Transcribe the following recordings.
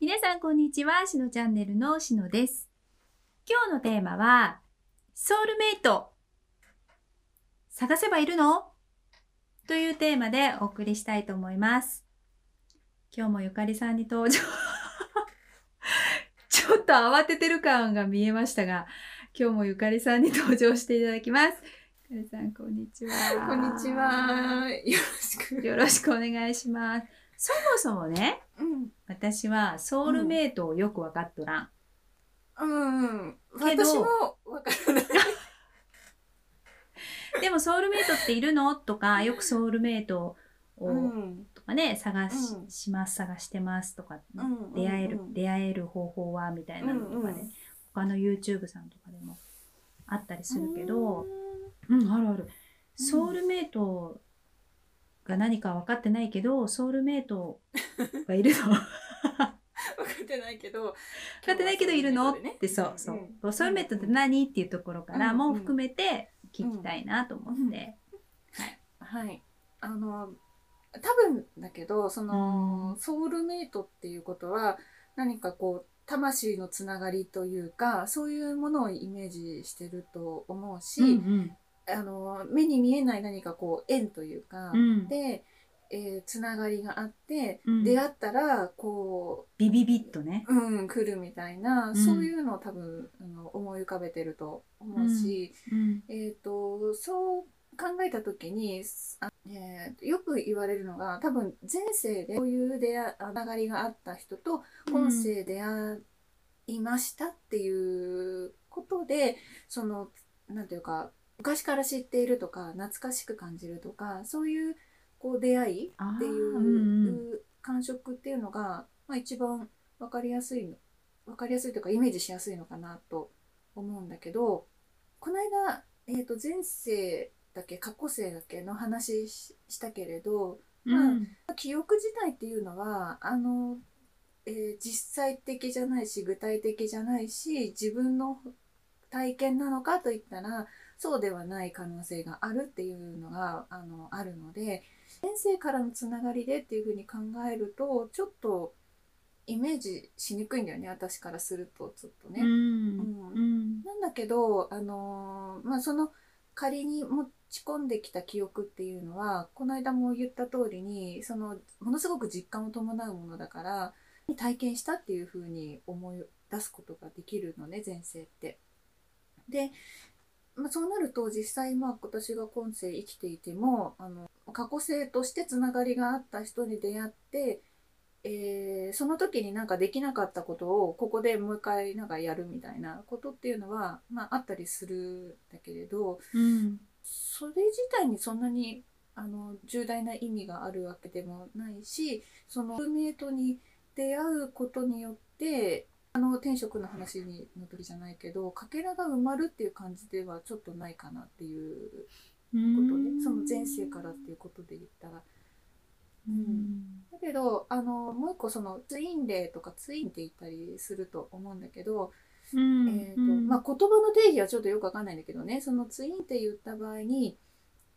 皆さんこんにちは、しのチャンネルのしのです。今日のテーマは、ソウルメイト、探せばいるの？というテーマでお送りしたいと思います。今日もゆかりさんに登場。ちょっと慌ててる感が見えましたが、今日もゆかりさんに登場していただきます。ゆかりさん、こんにちは。こんにち。は。よろしく。よろしくお願いします。そもそもね、うん。私はソウルメイトをよく分かっとらん。うん。けど私もわからない。でもソウルメイトっているの？とか、よくソウルメイトを、うん。とかね、探し,、うんします、探してますとか、うん出会える、うん出会える方法はみたいなのとかね、うんうん他の YouTube さんとかでもあったりするけど、うん、あるある。ソウルメイトが何か分かってないけど、ソウルメイト がいるの。分かってないけど。分かってないけどいるの？今日はってそうそう、んソウルメイトって何？っていうところからうんも含めて聞きたいなと思って。はい。あの、多分だけど、その、ソウルメイトっていうことは、何かこう、魂のつながりというか、そういうものをイメージしてると思うし、うんあの、目に見えない何かこう、縁というか、うん。で、えーつながりがあって、うん。出会ったらこビビビッとね。う、うん、来るみたいな、うん。そういうのを多分あの思い浮かべてると思うし、うん。えっ、とそう考えた時にあ、えーよく言われるのが多分前世でこういう出会つながりがあった人と今世出会いましたっていうことで、そのなんていうか昔から知っているとか懐かしく感じるとかそういうこう出会いっていう、感触っていうのが、まあ、一番分かりやすいの分かりやすいというかイメージしやすいのかなと思うんだけどこの間、えー、と前世だけ過去世だけの話ししたけれどうん。記憶自体っていうのはあの、えー実際的じゃないし具体的じゃないし自分の体験なのかといったらそうではない可能性があるっていうのがあのあるので先生からのつながりでっていうふうに考えるとちょっとイメージしにくいんだよね私からするとちょっとね。うんなんだけど、あのーまあ、その仮に持ち込んできた記憶っていうのはこの間も言った通りにそのものすごく実感を伴うものだから体験したっていうふうに思い出すことができるのね前世って。で、まあ、そうなると実際まあ私が今世生きていてもあの過去世としてつながりがあった人に出会ってえーその時になんかできなかったことをここでもう一回なんかやるみたいなことっていうのは、まあ、あったりするんだけれどうん。それ自体にそんなにあの重大な意味があるわけでもないしそのルーメイトに出会うことによってあの天職の話にの時じゃないけどかけらが埋まるっていう感じではちょっとないかなっていうことでその前世からっていうことで言ったら。うん。だけどあのもう一個そのツインレイとかツインって言ったりすると思うんだけど、うん。えーとまあ、言葉の定義はちょっとよくわかんないんだけどねそのツインって言った場合に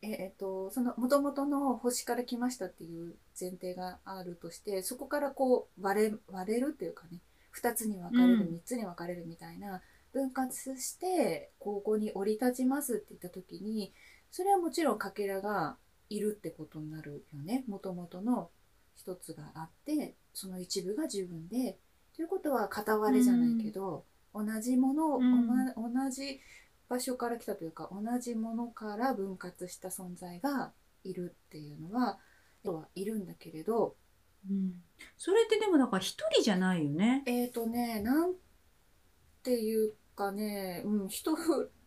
えー、とその元々の星から来ましたっていう前提があるとしてそこからこう割れ割れるっていうかね2つに分かれる、うん。3つに分かれるみたいな分割してここに降り立ちますって言った時にそれはもちろんかけらがいるってことになるよね。元々の一つがあってその一部が自分で。ということは片割れじゃないけど、同じものを、うん。同じ場所から来たというか同じものから分割した存在がいるっていうのは人はいるんだけれどうんそれってでもだから一人じゃないよね？えーとねなんていうかね、うん、人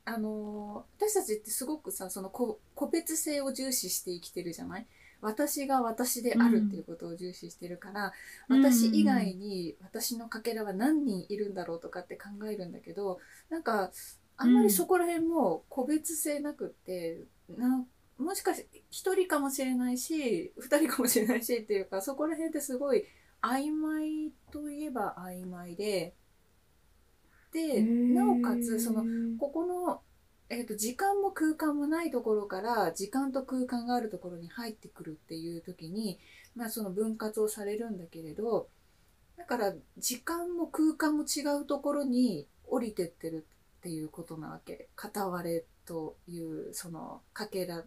あの私たちってすごくさその個別性を重視して生きてるじゃない？私が私であるっていうことを重視してるから、うん私以外に私のかけらは何人いるんだろうとかって考えるんだけどなんかあんまりそこら辺も個別性なくって、なもしかして1人かもしれないし2人かもしれないしっていうかそこら辺ってすごい曖昧といえば曖昧ででなおかつそのここの、えー、と時間も空間もないところから時間と空間があるところに入ってくるっていう時に、まあ、その分割をされるんだけれどだから時間も空間も違うところに降りてってるっていうことなわけ片割れというそのかけらは。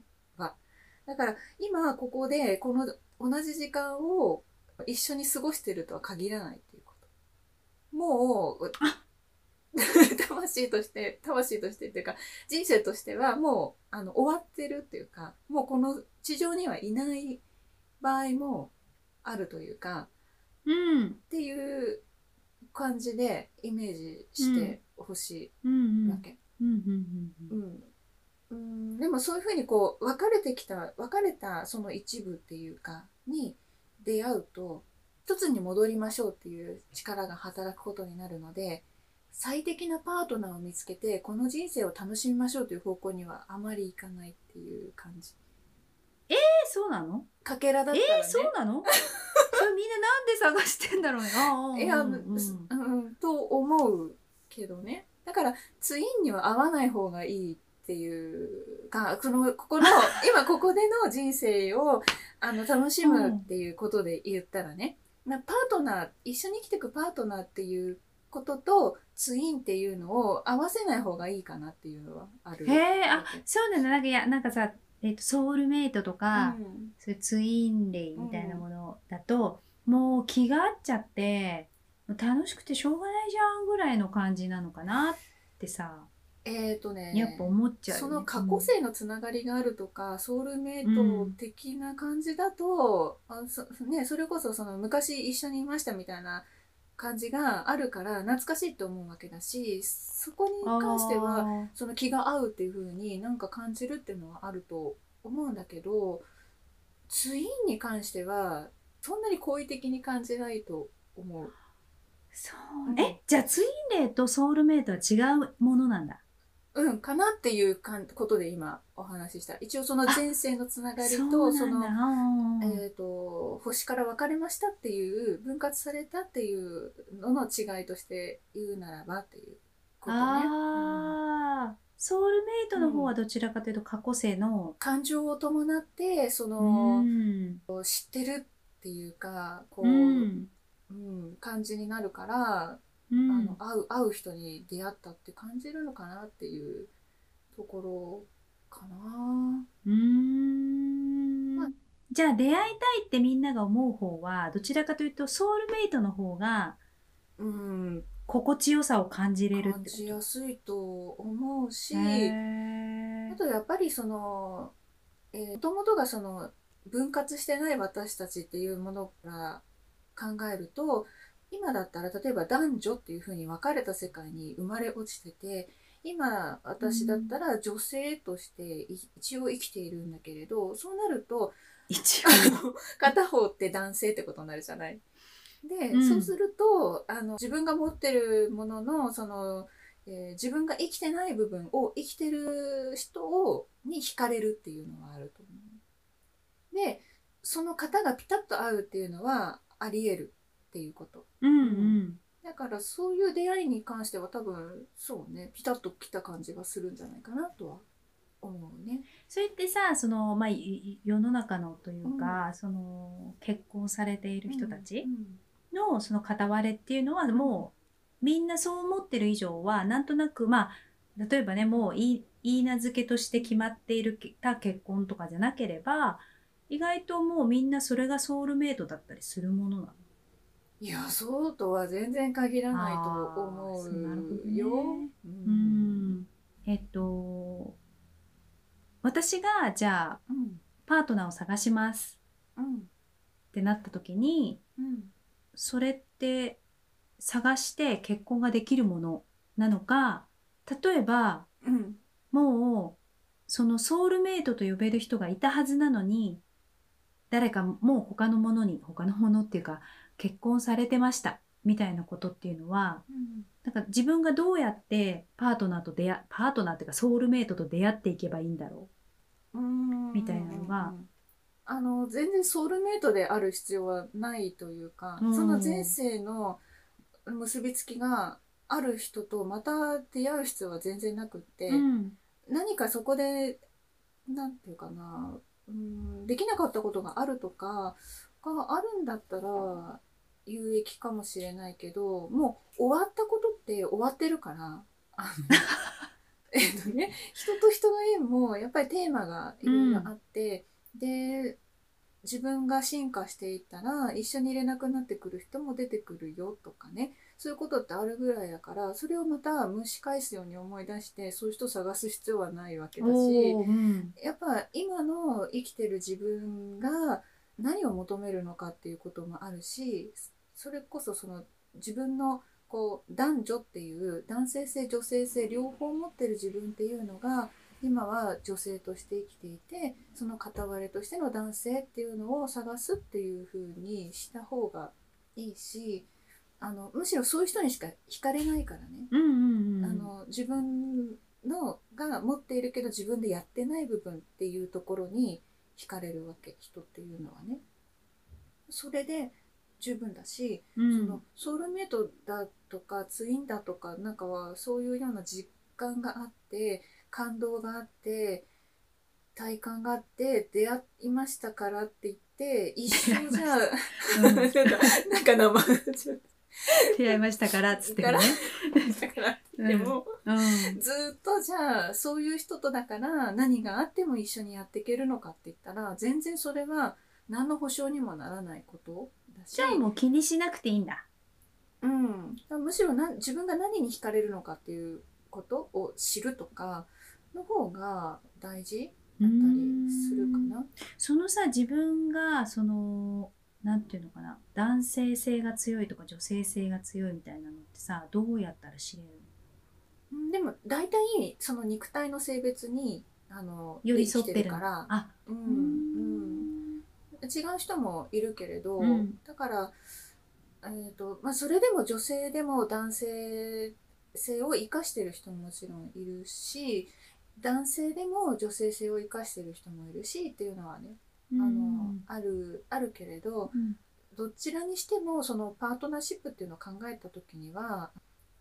だから今ここでこの同じ時間を一緒に過ごしてるとは限らないっていうこと。もう 魂として魂としてっていうか人生としてはもうあの終わってるっていうかもうこの地上にはいない場合もあるというかうん。っていう感じでイメージしてほしいわけ。うんうんでもそういうふうにこう分かれてきた分かれたその一部っていうかに出会うと一つに戻りましょうっていう力が働くことになるので最適なパートナーを見つけてこの人生を楽しみましょうという方向にはあまりいかないっていう感じ。えそうなの？かけらだっえたらね。そうなの？それみんななんで探してんだろうね。ああいや、うんううんんと思うけどね。だからツインには合わない方がいいっていうかそのここの 今ここでの人生をあの楽しむっていうことで言ったらね、なパートナー一緒に生きていくパートナーっていうこととツインっていうのを合わせない方がいいかなっていうのはある。へえあそうなんだ。なんかいやなんかさ、えっとソウルメイトとか、うん。そういうツインレイみたいなものだと、もう気が合っちゃって楽しくてしょうがないじゃんぐらいの感じなのかなってさえっ、とねやっぱ思っちゃうよね、その過去性のつながりがあるとか、ソウルメイト的な感じだと、あそね、それこそその昔一緒にいましたみたいな感じがあるから懐かしいと思うわけだしそこにうん関してはあその気が合うっていう風になんか感じるっていうのはあると思うんだけどツインに関してはそんなに好意的に感じないと思う。ーそう。えじゃあツインレイとソウルメイトは違うものなんだ？うん、かなっていうかんことで今お話しした。一応その前世のつながりとそのえー、と星から分かれましたっていう分割されたっていうのの違いとして言うならばっていうことね、うんああ、ソウルメイトの方はどちらかというと過去性の、感情を伴ってそうの、ん、知ってるっていうかこうう、ん、うん感じになるから、うん。あの会う会う人に出会ったって感じるのかなっていうところかな。うーん。まあ。じゃあ出会いたいってみんなが思う方はどちらかというとソウルメイトの方がうん、心地よさを感じれる感じやすいと思うし、あとやっぱりそのもともとがその分割してない私たちっていうものから考えると今だったら例えば男女っていうふうに分かれた世界に生まれ落ちてて今私だったら女性としてい一応生きているんだけれどそうなると一あの 片方って男性ってことになるじゃない？で、うんそうするとあの自分が持ってるもののその、えー自分が生きてない部分を生きてる人をに惹かれるっていうのはあると思う。でその型がピタッと合うっていうのはあり得るっていうこと。うんうんだからそういう出会いに関しては多分そうねピタッときた感じがするんじゃないかなとは思うね。それってさその、まあ、世の中のというか、その結婚されている人たちのその片割れっていうのはもうみんなそう思ってる以上はなんとなくまあ例えばねもういい名付けとして決まっているた結婚とかじゃなければ意外ともうみんなそれがソウルメイトだったりするものなの。いやそうとは全然限らないと思うなるほどね。うよ。ううん。んえっと私がじゃあうんパートナーを探しますうんってなった時にうん。それって探して結婚ができるものなのか例えばうん。もうそのソウルメイトと呼べる人がいたはずなのに誰かもう他のものに他のものっていうか結婚されてましたみたいなことっていうのはなんか自分がどうやってパートナーと出会パートナーっていうかソウルメイトと出会っていけばいいんだろうん。みたいなのが。あの全然ソウルメイトである必要はないというか、うん。その前世の結びつきがある人とまた出会う必要は全然なくって、う。うん。何かそこでなんていうかなうんできなかったことがあるとかがあるんだったら有益かもしれないけどもう終わったことって終わってるから。あの えっとね人と人の縁もやっぱりテーマがいろいろあって、で自分が進化していったら一緒にいれなくなってくる人も出てくるよとかね。そういうことってあるぐらいだからそれをまた蒸し返すように思い出してそういう人を探す必要はないわけだし。うん。やっぱ今の生きてる自分が何を求めるのかっていうこともあるしそれこそその自分のこう男女っていう男性性女性性両方持ってる自分っていうのが今は女性として生きていてその片割れとしての男性っていうのを探すっていう風にした方がいいしあのむしろそういう人にしか惹かれないからね。うんうんうんあの自分のが持っているけど自分でやってない部分っていうところに惹かれるわけ人っていうのはね。それで十分だし、うん。そのソウルメイトだとかツインだとかなんかはそういうような実感があって感動があって体感があって出会いましたからって言って一生じゃあうん。なん。かなんか名前ちょっと出会いましたからっつってね。からだからって言っても。うん。ずーっとじゃあそういう人とだから何があっても一緒にやっていけるのかって言ったら全然それは何の保証にもならないことだし。じゃあもう気にしなくていいんだ。うん、むしろな自分が何に惹かれるのかっていうことを知るとかの方が大事だったりするかな。そのさ自分がそのなんていうのかな。男性性が強いとか女性性が強いみたいなのってさどうやったら知れるうん。でも大体その肉体の性別にあの寄り添ってる。から。あうんうん、違う人もいるけれど、うん。だから、えーとまあ、それでも女性でも男性性を生かしてる人ももちろんいるし男性でも女性性を生かしてる人もいるしっていうのはね、あのあるあるけれどうん。どちらにしてもそのパートナーシップっていうのを考えた時には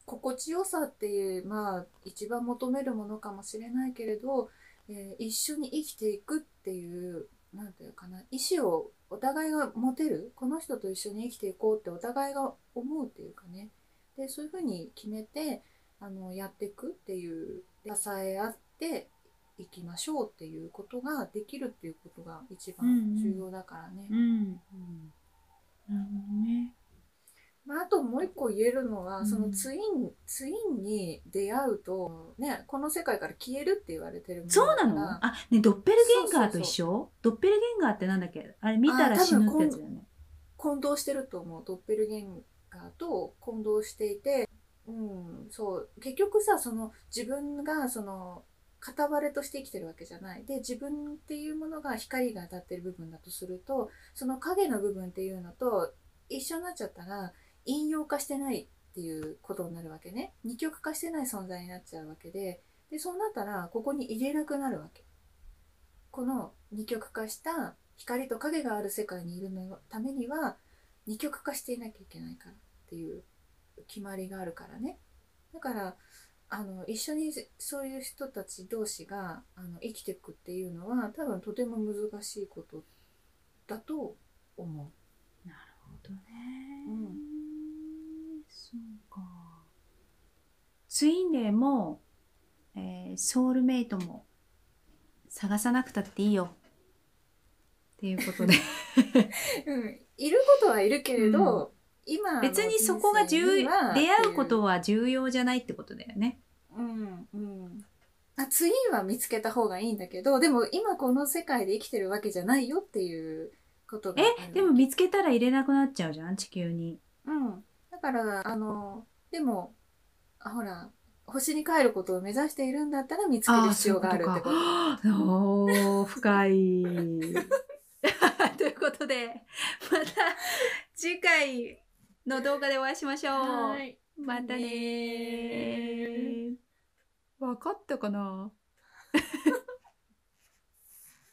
心地よさっていうまあ一番求めるものかもしれないけれど、えー一緒に生きていくっていうなんていうかな意思をお互いが持てるこの人と一緒に生きていこうってお互いが思うっていうかね。でそういうふうに決めてあのやっていくっていう支え合っていきましょうっていうことができるっていうことが一番重要だからね。うん。うん。なるほどねまあ、あともう一個言えるのは、うん。そのツインツインに出会うと、ね、この世界から消えるって言われてるそうなの？あねドッペルゲンガーと一緒？ドッペルゲンガーってなんだっけ？あれ見たら死ぬってやつだよね。混同してると思う。ドッペルゲンガーと混同していて、うん、そう。結局さその自分がその片割れとして生きてるわけじゃない。で自分っていうものが光が当たってる部分だとするとその影の部分っていうのと一緒になっちゃったら陰陽化してないっていうことになるわけね。二極化してない存在になっちゃうわけで。でそうなったらここに入れなくなるわけ。この二極化した光と影がある世界にいるのためには二極化していなきゃいけないからっていう決まりがあるからね。だからあの一緒にそういう人たち同士があの生きていくっていうのは多分とても難しいことだと思なるほどね、うんそうかツインレイも、えーソウルメイトも探さなくたっていいよ。っていうことで。う、うん、いることはいるけれど、今の別にそこが重出会うことはは重要じゃないってことだよね。うんうん。あツインは見つけた方がいいんだけどでも今この世界で生きてるわけじゃないよっていうことがえでも見つけたら入れなくなっちゃうじゃん地球に。うん。だから、あの、でも、あほら、星に帰ることを目指しているんだったら見つける必要があるってこと。とおー深い。ということでまた次回の動画でお会いしましょう。はい。またねー。わかったかな？